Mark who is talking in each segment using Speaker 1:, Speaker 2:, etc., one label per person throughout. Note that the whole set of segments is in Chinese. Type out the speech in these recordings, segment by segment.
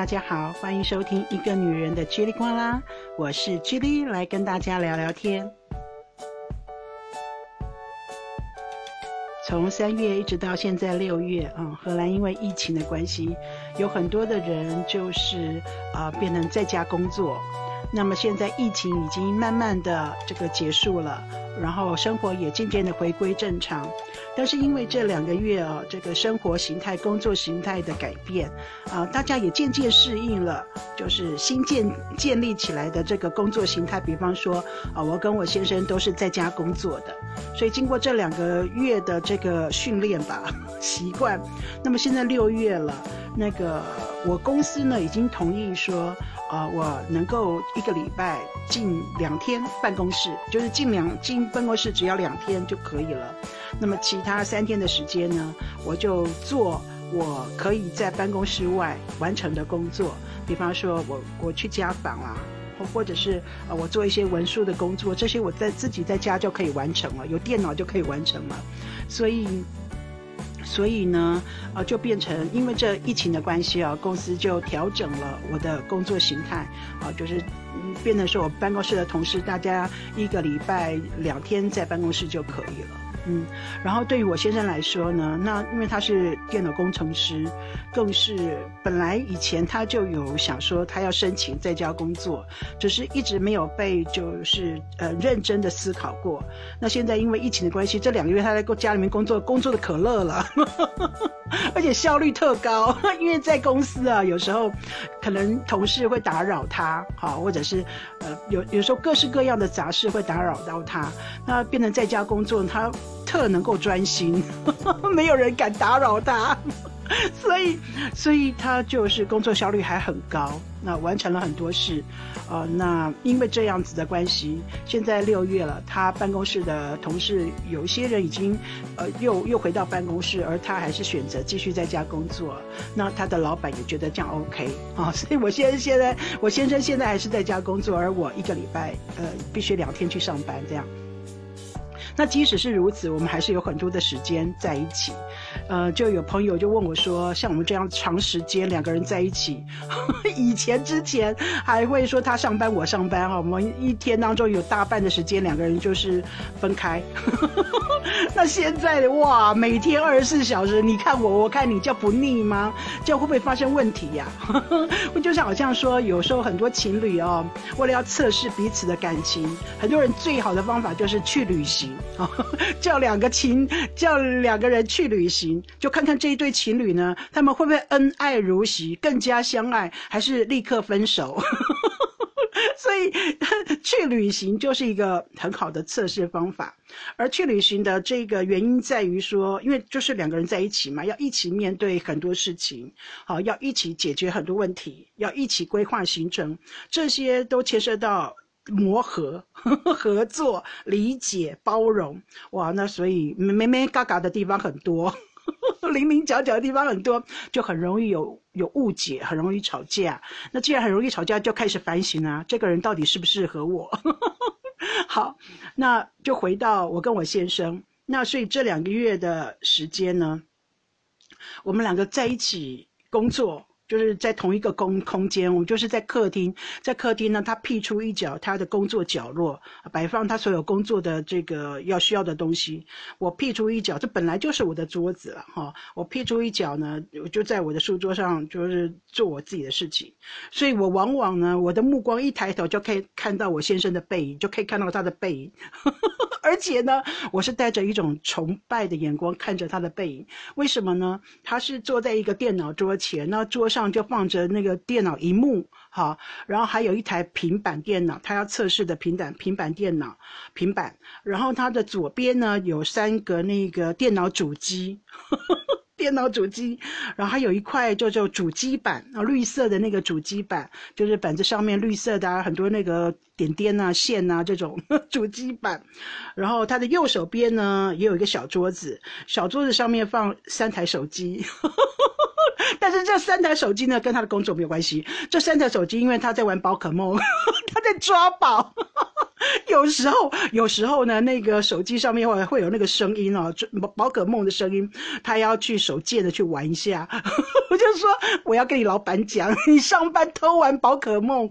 Speaker 1: 大家好，欢迎收听一个女人的叽里呱啦，我是叽里，来跟大家聊聊天。从三月一直到现在六月啊，荷兰因为疫情的关系，有很多的人就是啊变成在家工作。那么现在疫情已经慢慢的这个结束了，然后生活也渐渐的回归正常。但是因为这两个月啊，这个生活形态、工作形态的改变啊，大家也渐渐适应了，就是新建建立起来的这个工作形态。比方说啊，我跟我先生都是在家工作的，所以经过这两个月的这个训练吧，习惯。那么现在六月了，那个我公司呢已经同意说。啊，我能够一个礼拜进两天办公室，就是进两进办公室只要两天就可以了。那么其他三天的时间呢，我就做我可以在办公室外完成的工作，比方说我我去家访啦，或或者是呃我做一些文书的工作，这些我在自己在家就可以完成了，有电脑就可以完成了，所以。所以呢，呃，就变成因为这疫情的关系啊，公司就调整了我的工作形态，啊，就是变成是我办公室的同事，大家一个礼拜两天在办公室就可以了。嗯，然后对于我先生来说呢，那因为他是电脑工程师，更是本来以前他就有想说他要申请在家工作，只是一直没有被就是呃认真的思考过。那现在因为疫情的关系，这两个月他在家里面工作，工作的可乐了，而且效率特高。因为在公司啊，有时候可能同事会打扰他，好，或者是呃有有时候各式各样的杂事会打扰到他，那变成在家工作他。特能够专心，没有人敢打扰他，所以，所以他就是工作效率还很高，那完成了很多事，呃，那因为这样子的关系，现在六月了，他办公室的同事有一些人已经，呃，又又回到办公室，而他还是选择继续在家工作，那他的老板也觉得这样 OK 啊，所以我现现在我先生现在还是在家工作，而我一个礼拜呃必须两天去上班这样。那即使是如此，我们还是有很多的时间在一起。呃，就有朋友就问我说：“像我们这样长时间两个人在一起，以前之前还会说他上班我上班哈，我们一天当中有大半的时间两个人就是分开。那现在的哇，每天二十四小时，你看我，我看你，叫不腻吗？这样会不会发生问题呀？就像好像说，有时候很多情侣哦，为了要测试彼此的感情，很多人最好的方法就是去旅行。” 叫两个情，叫两个人去旅行，就看看这一对情侣呢，他们会不会恩爱如昔，更加相爱，还是立刻分手？所以 去旅行就是一个很好的测试方法。而去旅行的这个原因在于说，因为就是两个人在一起嘛，要一起面对很多事情，好，要一起解决很多问题，要一起规划行程，这些都牵涉到。磨合、合作、理解、包容，哇，那所以没没嘎嘎的地方很多，零零角角的地方很多，就很容易有有误解，很容易吵架。那既然很容易吵架，就开始反省啊，这个人到底适不适合我？好，那就回到我跟我先生，那所以这两个月的时间呢，我们两个在一起工作。就是在同一个空空间，我们就是在客厅，在客厅呢，他辟出一角他的工作角落，摆放他所有工作的这个要需要的东西。我辟出一角，这本来就是我的桌子了哈。我辟出一角呢，我就在我的书桌上，就是做我自己的事情。所以我往往呢，我的目光一抬头就可以看到我先生的背影，就可以看到他的背影。而且呢，我是带着一种崇拜的眼光看着他的背影。为什么呢？他是坐在一个电脑桌前，那桌上。就放着那个电脑荧幕，哈，然后还有一台平板电脑，他要测试的平板平板电脑平板，然后他的左边呢有三个那个电脑主机。电脑主机，然后还有一块叫做主机板啊，绿色的那个主机板，就是板子上面绿色的啊很多那个点点啊、线啊这种 主机板。然后他的右手边呢，也有一个小桌子，小桌子上面放三台手机。但是这三台手机呢，跟他的工作没有关系。这三台手机，因为他在玩宝可梦，他在抓宝。有时候，有时候呢，那个手机上面会会有那个声音哦，宝宝可梦的声音，他要去手贱的去玩一下，我就说我要跟你老板讲，你上班偷玩宝可梦，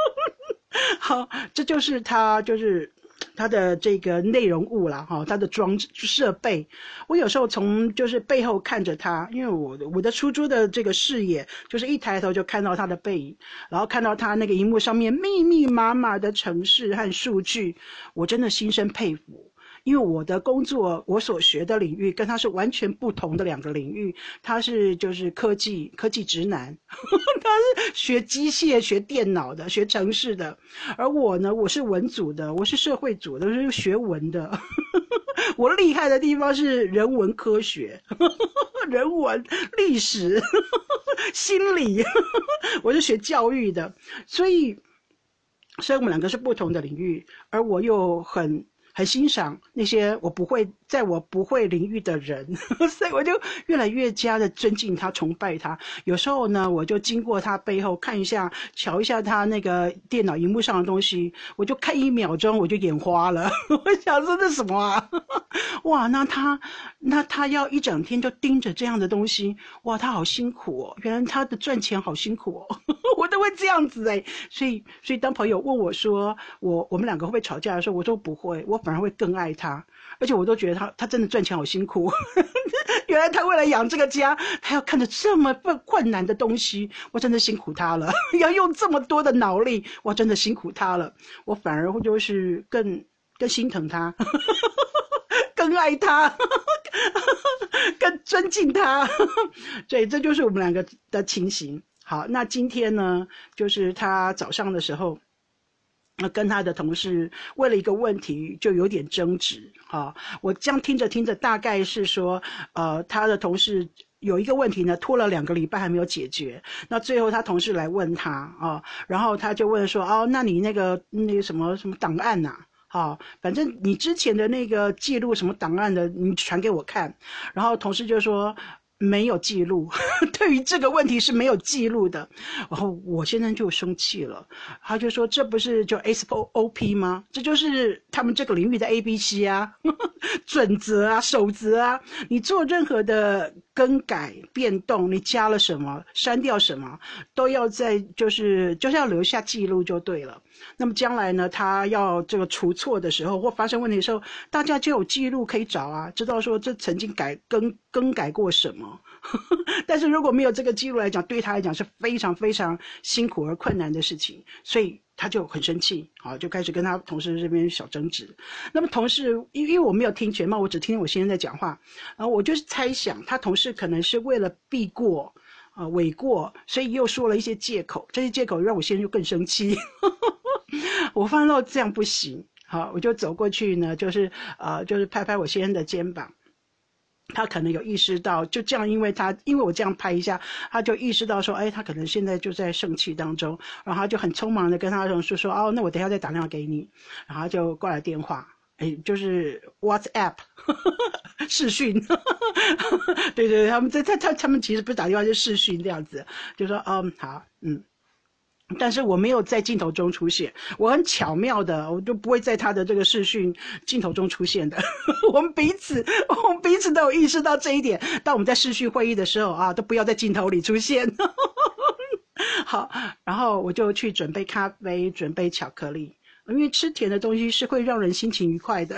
Speaker 1: 好，这就是他就是。它的这个内容物啦哈，它的装置设备，我有时候从就是背后看着它，因为我我的出租的这个视野就是一抬头就看到它的背影，然后看到它那个荧幕上面密密麻麻的城市和数据，我真的心生佩服。因为我的工作，我所学的领域跟他是完全不同的两个领域。他是就是科技科技直男，他是学机械、学电脑的、学城市的，而我呢，我是文组的，我是社会组的，是学文的。我厉害的地方是人文科学、人文历史、心理，我是学教育的，所以，所以我们两个是不同的领域，而我又很。很欣赏那些我不会在我不会领域的人，所以我就越来越加的尊敬他、崇拜他。有时候呢，我就经过他背后看一下、瞧一下他那个电脑荧幕上的东西，我就看一秒钟，我就眼花了。我想说这什么啊？哇，那他那他要一整天就盯着这样的东西，哇，他好辛苦哦。原来他的赚钱好辛苦哦，我都会这样子哎。所以，所以当朋友问我说我我们两个会不会吵架的时候，我说不会，我。反而会更爱他，而且我都觉得他他真的赚钱好辛苦。原来他为了养这个家，他要看着这么困困难的东西，我真的辛苦他了。要用这么多的脑力，我真的辛苦他了。我反而会就是更更心疼他，更爱他，更尊敬他。对，这就是我们两个的情形。好，那今天呢，就是他早上的时候。那跟他的同事为了一个问题就有点争执啊！我这样听着听着，大概是说，呃，他的同事有一个问题呢，拖了两个礼拜还没有解决。那最后他同事来问他啊，然后他就问说：“哦，那你那个那个什么什么档案呐？好，反正你之前的那个记录什么档案的，你传给我看。”然后同事就说。没有记录，对于这个问题是没有记录的。然后我现在就生气了，他就说：“这不是就 S O O P 吗？这就是他们这个领域的 A B C 啊，准则啊，守则啊。你做任何的更改变动，你加了什么，删掉什么，都要在就是就是要留下记录就对了。那么将来呢，他要这个除错的时候或发生问题的时候，大家就有记录可以找啊，知道说这曾经改更更改过什么。”但是如果没有这个记录来讲，对他来讲是非常非常辛苦而困难的事情，所以他就很生气，好就开始跟他同事这边小争执。那么同事因因为我没有听全貌，我只听我先生在讲话，然后我就是猜想他同事可能是为了避过啊诿过，所以又说了一些借口，这些借口让我先生就更生气。我发现到这样不行，好我就走过去呢，就是呃就是拍拍我先生的肩膀。他可能有意识到，就这样，因为他因为我这样拍一下，他就意识到说，哎，他可能现在就在生气当中，然后他就很匆忙的跟他同事说，哦，那我等下再打电话给你，然后就挂了电话，哎，就是 WhatsApp 视讯，对对对，他们在他他他们其实不是打电话，就视讯这样子，就说，嗯，好，嗯。但是我没有在镜头中出现，我很巧妙的，我就不会在他的这个视讯镜头中出现的。我们彼此，我们彼此都有意识到这一点。当我们在视讯会议的时候啊，都不要在镜头里出现。好，然后我就去准备咖啡，准备巧克力。因为吃甜的东西是会让人心情愉快的，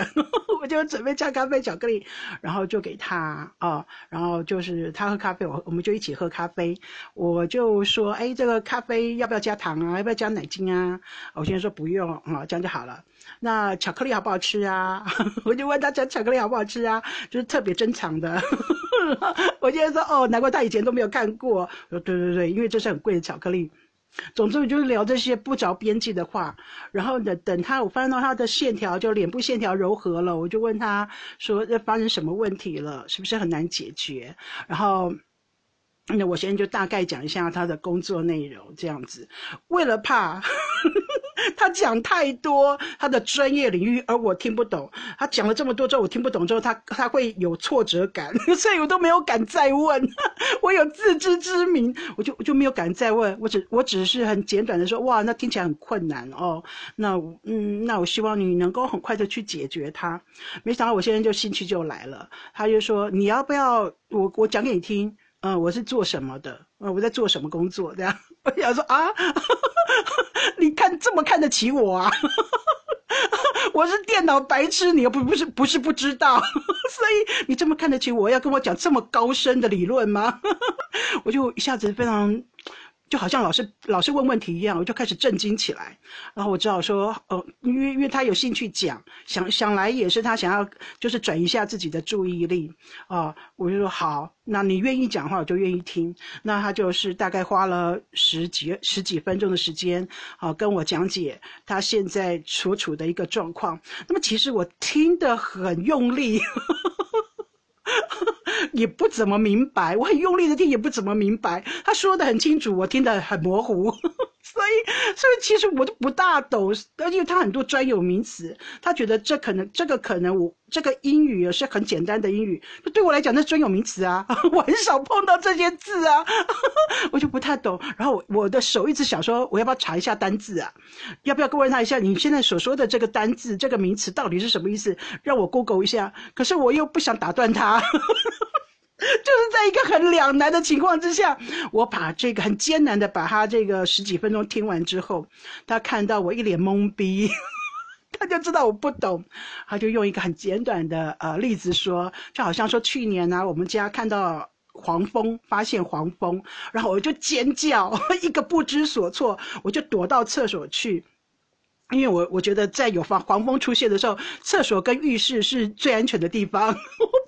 Speaker 1: 我就准备加咖啡、巧克力，然后就给他啊，然后就是他喝咖啡，我我们就一起喝咖啡。我就说，哎，这个咖啡要不要加糖啊？要不要加奶精啊？我先说不用啊，这样就好了。那巧克力好不好吃啊？我就问他讲巧克力好不好吃啊？就是特别珍藏的。我现在说，哦，难怪他以前都没有看过。说对对对，因为这是很贵的巧克力。总之我就是聊这些不着边际的话，然后等等他，我发现到他的线条就脸部线条柔和了，我就问他说：“这发生什么问题了？是不是很难解决？”然后，那我现在就大概讲一下他的工作内容，这样子。为了怕，他讲太多他的专业领域，而我听不懂。他讲了这么多之后，我听不懂之后，他他会有挫折感，所以我都没有敢再问。我有自知之明，我就我就没有敢再问。我只我只是很简短的说，哇，那听起来很困难哦。那嗯，那我希望你能够很快的去解决它。没想到我现在就兴趣就来了，他就说你要不要我我讲给你听？嗯，我是做什么的？呃，我在做什么工作？这样，我想说啊，你看这么看得起我啊？我是电脑白痴，你又不不是不是不知道，所以你这么看得起我，要跟我讲这么高深的理论吗？我就一下子非常。就好像老师老师问问题一样，我就开始震惊起来。然后我只好说，呃，因为因为他有兴趣讲，想想来也是他想要就是转移一下自己的注意力啊。我就说好，那你愿意讲话，我就愿意听。那他就是大概花了十几十几分钟的时间啊，跟我讲解他现在所处的一个状况。那么其实我听得很用力。也不怎么明白，我很用力的听，也不怎么明白。他说的很清楚，我听得很模糊。所以，所以其实我都不大懂，而且他很多专有名词，他觉得这可能，这个可能我这个英语是很简单的英语，对我来讲那专有名词啊，我很少碰到这些字啊，我就不太懂。然后我的手一直想说，我要不要查一下单字啊？要不要问他一下，你现在所说的这个单字、这个名词到底是什么意思？让我 Google 一下。可是我又不想打断他。就是在一个很两难的情况之下，我把这个很艰难的把他这个十几分钟听完之后，他看到我一脸懵逼，他就知道我不懂，他就用一个很简短的呃例子说，就好像说去年呢，我们家看到黄蜂，发现黄蜂，然后我就尖叫，一个不知所措，我就躲到厕所去。因为我我觉得在有黄黄蜂出现的时候，厕所跟浴室是最安全的地方，我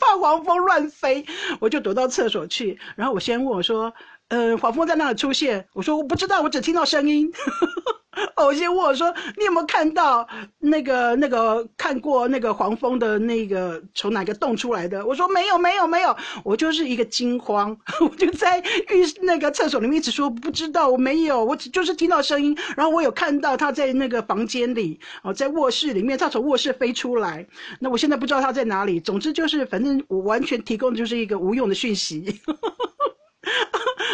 Speaker 1: 怕黄蜂乱飞，我就躲到厕所去。然后我先问我说：“呃，黄蜂在那里出现？”我说：“我不知道，我只听到声音。”哦，我先问我说，你有没有看到那个那个看过那个黄蜂的那个从哪个洞出来的？我说没有没有没有，我就是一个惊慌，我就在浴那个厕所里面一直说不知道，我没有，我只就是听到声音，然后我有看到他在那个房间里哦，在卧室里面，他从卧室飞出来，那我现在不知道他在哪里。总之就是，反正我完全提供的就是一个无用的讯息。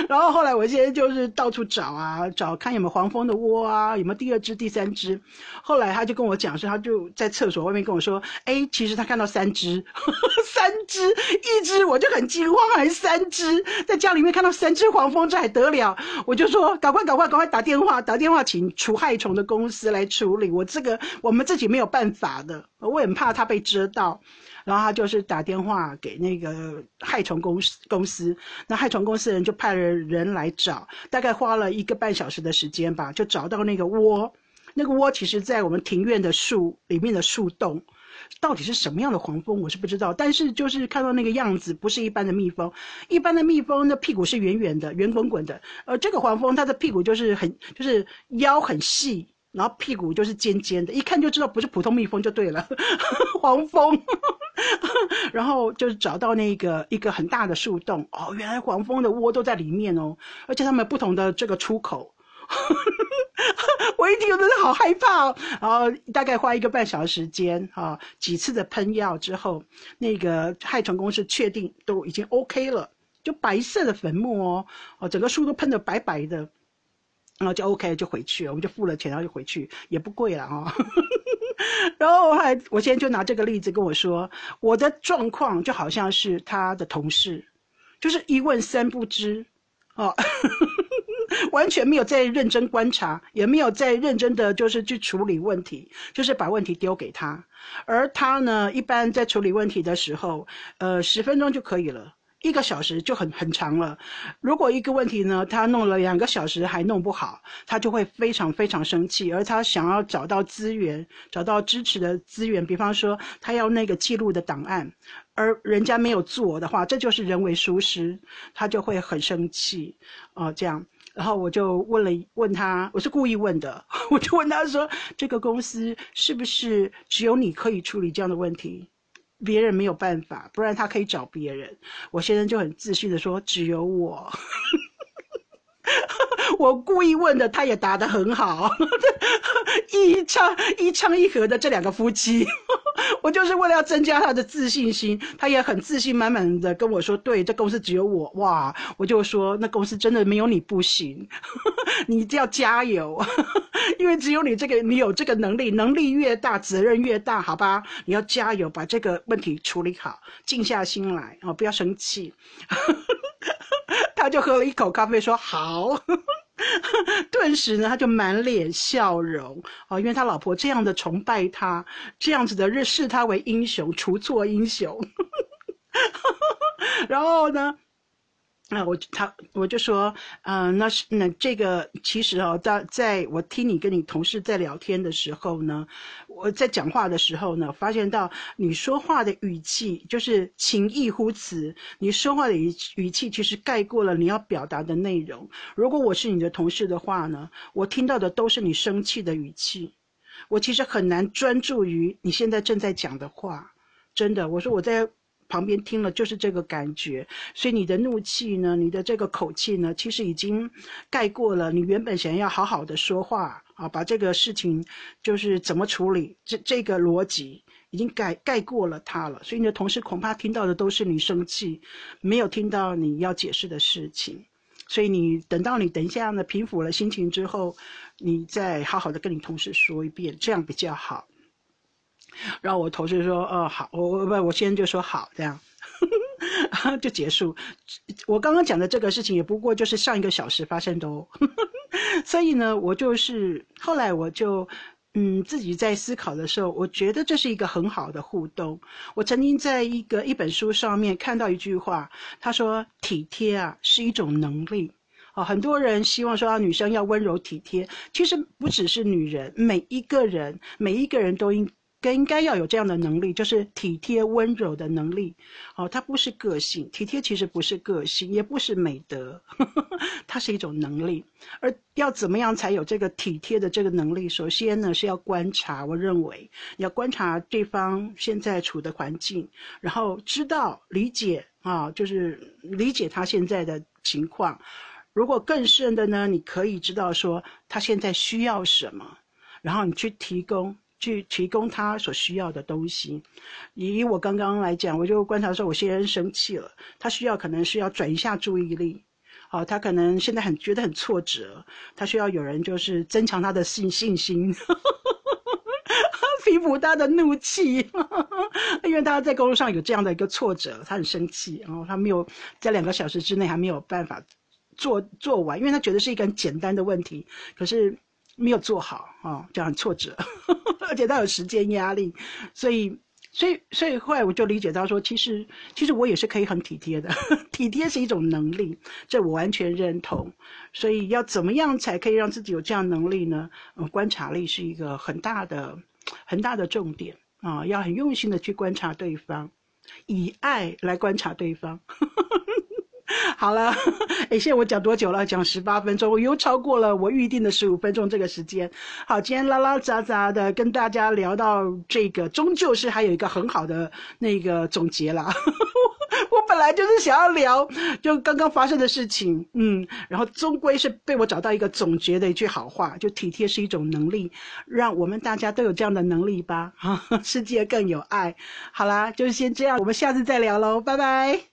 Speaker 1: 然后后来我现在就是到处找啊，找看有没有黄蜂的窝啊，有没有第二只、第三只。后来他就跟我讲说，他就在厕所外面跟我说，哎，其实他看到三只，三只，一只我就很惊慌，还三只，在家里面看到三只黄蜂，这还得了？我就说，赶快、赶快、赶快打电话，打电话请除害虫的公司来处理，我这个我们自己没有办法的，我很怕他被蛰到。然后他就是打电话给那个害虫公司公司，那害虫公司人就派了人来找，大概花了一个半小时的时间吧，就找到那个窝。那个窝其实在我们庭院的树里面的树洞，到底是什么样的黄蜂我是不知道，但是就是看到那个样子不是一般的蜜蜂，一般的蜜蜂的屁股是圆圆的、圆滚滚的，而，这个黄蜂它的屁股就是很就是腰很细。然后屁股就是尖尖的，一看就知道不是普通蜜蜂就对了，黄蜂。然后就是找到那个一个很大的树洞，哦，原来黄蜂的窝都在里面哦，而且它们不同的这个出口。我一听真的好害怕哦。然后大概花一个半小时时间啊，几次的喷药之后，那个害虫公司确定都已经 OK 了，就白色的粉末哦，哦，整个树都喷得白白的。然后就 OK，就回去了，我们就付了钱，然后就回去，也不贵了哈。然后还我现在就拿这个例子跟我说，我的状况就好像是他的同事，就是一问三不知，哦，完全没有在认真观察，也没有在认真的就是去处理问题，就是把问题丢给他，而他呢，一般在处理问题的时候，呃，十分钟就可以了。一个小时就很很长了，如果一个问题呢，他弄了两个小时还弄不好，他就会非常非常生气，而他想要找到资源，找到支持的资源，比方说他要那个记录的档案，而人家没有做的话，这就是人为疏失，他就会很生气，哦，这样，然后我就问了问他，我是故意问的，我就问他说，这个公司是不是只有你可以处理这样的问题？别人没有办法，不然他可以找别人。我先生就很自信的说：“只有我。”我故意问的，他也答得很好，一唱一唱一和的这两个夫妻，我就是为了要增加他的自信心，他也很自信满满的跟我说：“对，这公司只有我，哇！”我就说：“那公司真的没有你不行，你一定要加油，因为只有你这个，你有这个能力，能力越大，责任越大，好吧？你要加油，把这个问题处理好，静下心来啊，不要生气。”他就喝了一口咖啡，说：“好。” 顿时呢，他就满脸笑容哦，因为他老婆这样的崇拜他，这样子的认视他为英雄，除错英雄。然后呢？那我他我就说，嗯，那是那这个其实哦，在在我听你跟你同事在聊天的时候呢，我在讲话的时候呢，发现到你说话的语气就是情意呼词，你说话的语语气其实盖过了你要表达的内容。如果我是你的同事的话呢，我听到的都是你生气的语气，我其实很难专注于你现在正在讲的话。真的，我说我在。旁边听了就是这个感觉，所以你的怒气呢，你的这个口气呢，其实已经盖过了你原本想要好好的说话啊，把这个事情就是怎么处理，这这个逻辑已经盖盖过了他了。所以你的同事恐怕听到的都是你生气，没有听到你要解释的事情。所以你等到你等一下呢平复了心情之后，你再好好的跟你同事说一遍，这样比较好。然后我同事说：“哦，好，我我不，我先就说好，这样就结束。我刚刚讲的这个事情也不过就是上一个小时发生的哦。所以呢，我就是后来我就嗯自己在思考的时候，我觉得这是一个很好的互动。我曾经在一个一本书上面看到一句话，他说体贴啊是一种能力哦。很多人希望说女生要温柔体贴，其实不只是女人，每一个人每一个人都应。更应该要有这样的能力，就是体贴温柔的能力。哦，它不是个性，体贴其实不是个性，也不是美德，它是一种能力。而要怎么样才有这个体贴的这个能力？首先呢，是要观察。我认为你要观察对方现在处的环境，然后知道理解啊，就是理解他现在的情况。如果更深的呢，你可以知道说他现在需要什么，然后你去提供。去提供他所需要的东西。以我刚刚来讲，我就观察说，我先生生气了，他需要可能是要转一下注意力。好，他可能现在很觉得很挫折，他需要有人就是增强他的信信心，平复他的怒气，因为他在工作上有这样的一个挫折，他很生气，然后他没有在两个小时之内还没有办法做做完，因为他觉得是一个很简单的问题，可是。没有做好啊，这样很挫折，而且他有时间压力，所以，所以，所以后来我就理解到说，其实，其实我也是可以很体贴的，体贴是一种能力，这我完全认同。所以要怎么样才可以让自己有这样能力呢？观察力是一个很大的、很大的重点啊，要很用心的去观察对方，以爱来观察对方。好了，哎，现在我讲多久了？讲十八分钟，我又超过了我预定的十五分钟这个时间。好，今天拉拉杂杂的跟大家聊到这个，终究是还有一个很好的那个总结啦。我本来就是想要聊就刚刚发生的事情，嗯，然后终归是被我找到一个总结的一句好话，就体贴是一种能力，让我们大家都有这样的能力吧，哈世界更有爱。好啦，就是先这样，我们下次再聊喽，拜拜。